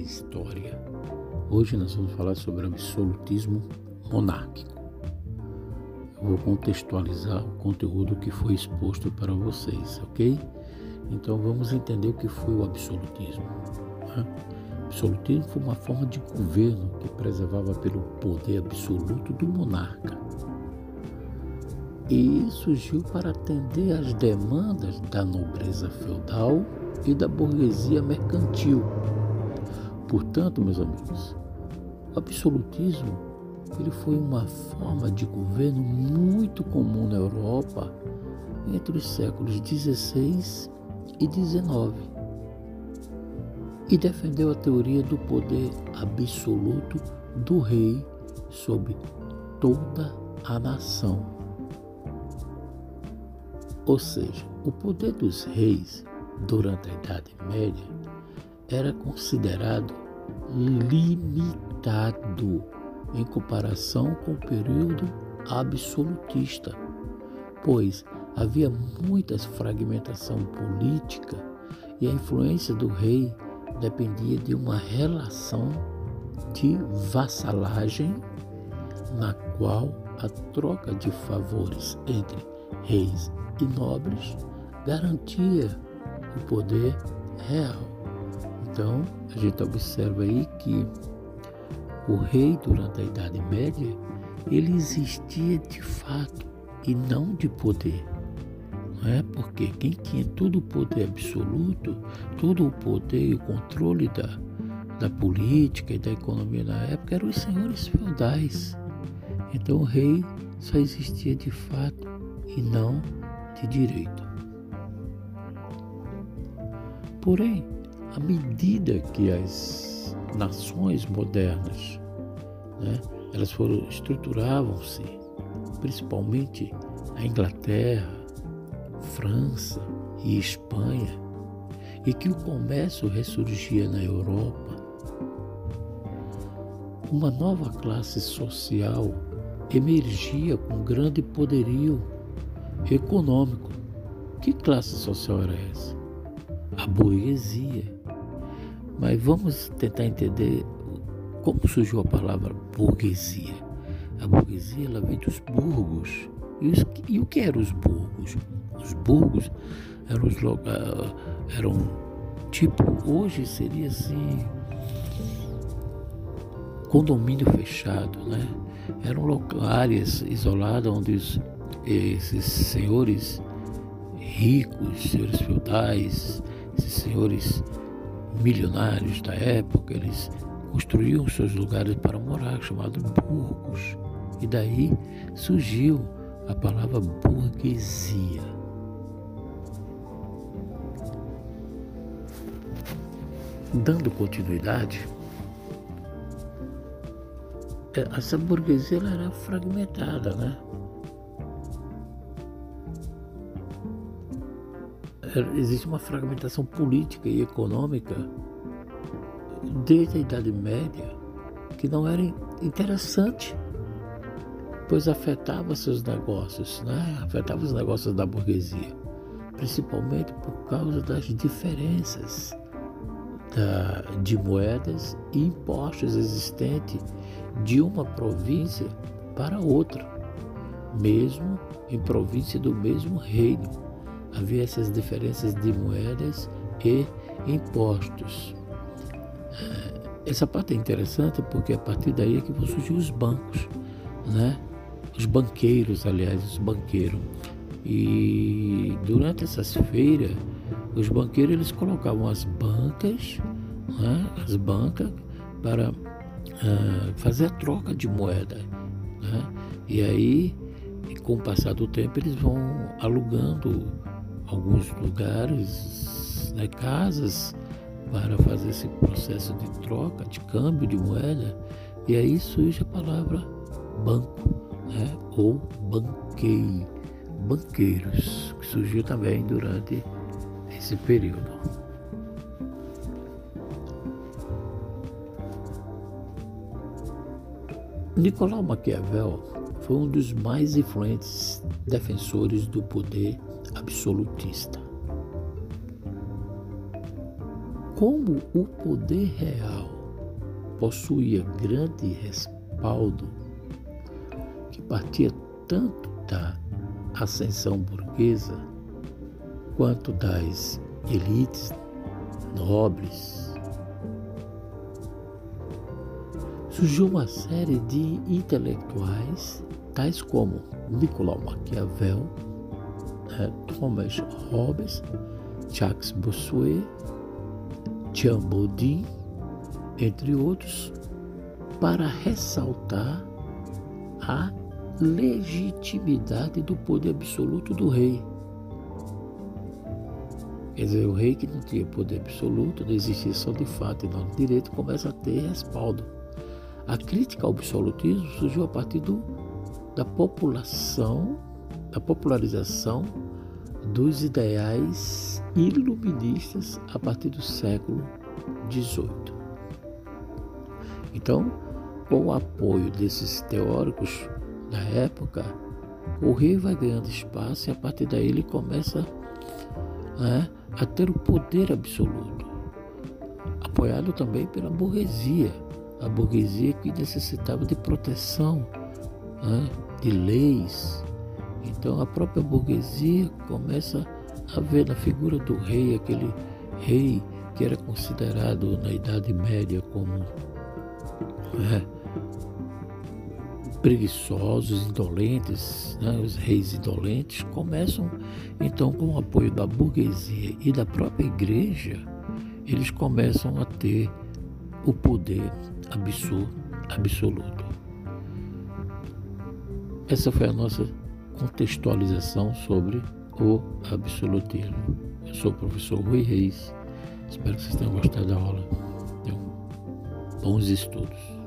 história. Hoje nós vamos falar sobre absolutismo monárquico. Eu vou contextualizar o conteúdo que foi exposto para vocês, ok? Então vamos entender o que foi o absolutismo. Né? Absolutismo foi uma forma de governo que preservava pelo poder absoluto do monarca. E surgiu para atender às demandas da nobreza feudal e da burguesia mercantil. Portanto, meus amigos, o absolutismo ele foi uma forma de governo muito comum na Europa entre os séculos XVI e XIX e defendeu a teoria do poder absoluto do rei sobre toda a nação. Ou seja, o poder dos reis durante a Idade Média era considerado limitado em comparação com o período absolutista, pois havia muita fragmentação política e a influência do rei dependia de uma relação de vassalagem na qual a troca de favores entre reis e nobres garantia o poder real. Então, a gente observa aí que o rei, durante a Idade Média, ele existia de fato e não de poder. Não é? Porque quem tinha todo o poder absoluto, todo o poder e o controle da, da política e da economia na época eram os senhores feudais. Então o rei só existia de fato e não de direito. Porém, à medida que as nações modernas, né, elas foram estruturavam-se, principalmente a Inglaterra, França e Espanha, e que o comércio ressurgia na Europa, uma nova classe social emergia com grande poderio econômico. Que classe social era essa? a burguesia. Mas vamos tentar entender como surgiu a palavra burguesia. A burguesia ela vem dos burgos. E, os, e o que eram os burgos? Os burgos eram, os, ah, eram tipo, hoje seria assim, condomínio fechado, né? Eram áreas isoladas onde os, esses senhores ricos, senhores feudais, esses senhores milionários da época, eles construíam seus lugares para morar, chamados burgos. E daí surgiu a palavra burguesia. Dando continuidade, é, essa burguesia era fragmentada, né? Existe uma fragmentação política e econômica desde a Idade Média que não era interessante, pois afetava seus negócios, né? afetava os negócios da burguesia, principalmente por causa das diferenças da, de moedas e impostos existentes de uma província para outra, mesmo em província do mesmo reino havia essas diferenças de moedas e impostos. Eh, essa parte é interessante porque a partir daí é que vão surgir os bancos, né? Os banqueiros, aliás, os banqueiros. E durante essas feiras, os banqueiros eles colocavam as bancas, né? as bancas, para uh, fazer a troca de moeda. Né? E aí, com o passar do tempo, eles vão alugando alguns lugares, né, casas, para fazer esse processo de troca, de câmbio de moeda, e aí surge a palavra banco, né, ou banquei, banqueiros, que surgiu também durante esse período. Nicolau Maquiavel foi um dos mais influentes defensores do poder absolutista. como o poder real possuía grande respaldo, que partia tanto da ascensão burguesa quanto das elites nobres, surgiu uma série de intelectuais, tais como Nicolau Maquiavel, Thomas Hobbes, Jacques Bossuet, Jean Baudin, entre outros, para ressaltar a legitimidade do poder absoluto do rei. Quer dizer, o rei que não tinha poder absoluto, não existia só de fato e não de direito, começa a ter respaldo. A crítica ao absolutismo surgiu a partir do, da população, da popularização dos ideais iluministas a partir do século XVIII. Então, com o apoio desses teóricos da época, o rei vai ganhando espaço e a partir daí ele começa né, a ter o poder absoluto, apoiado também pela burguesia, a burguesia que necessitava de proteção, né, de leis, então a própria burguesia começa a ver na figura do rei, aquele rei que era considerado na Idade Média como né, preguiçosos, indolentes, né, os reis indolentes, começam então com o apoio da burguesia e da própria igreja, eles começam a ter o poder absoluto. Essa foi a nossa contextualização sobre o absolutismo. Eu sou o professor Rui Reis. Espero que vocês tenham gostado da aula. Tenham bons estudos.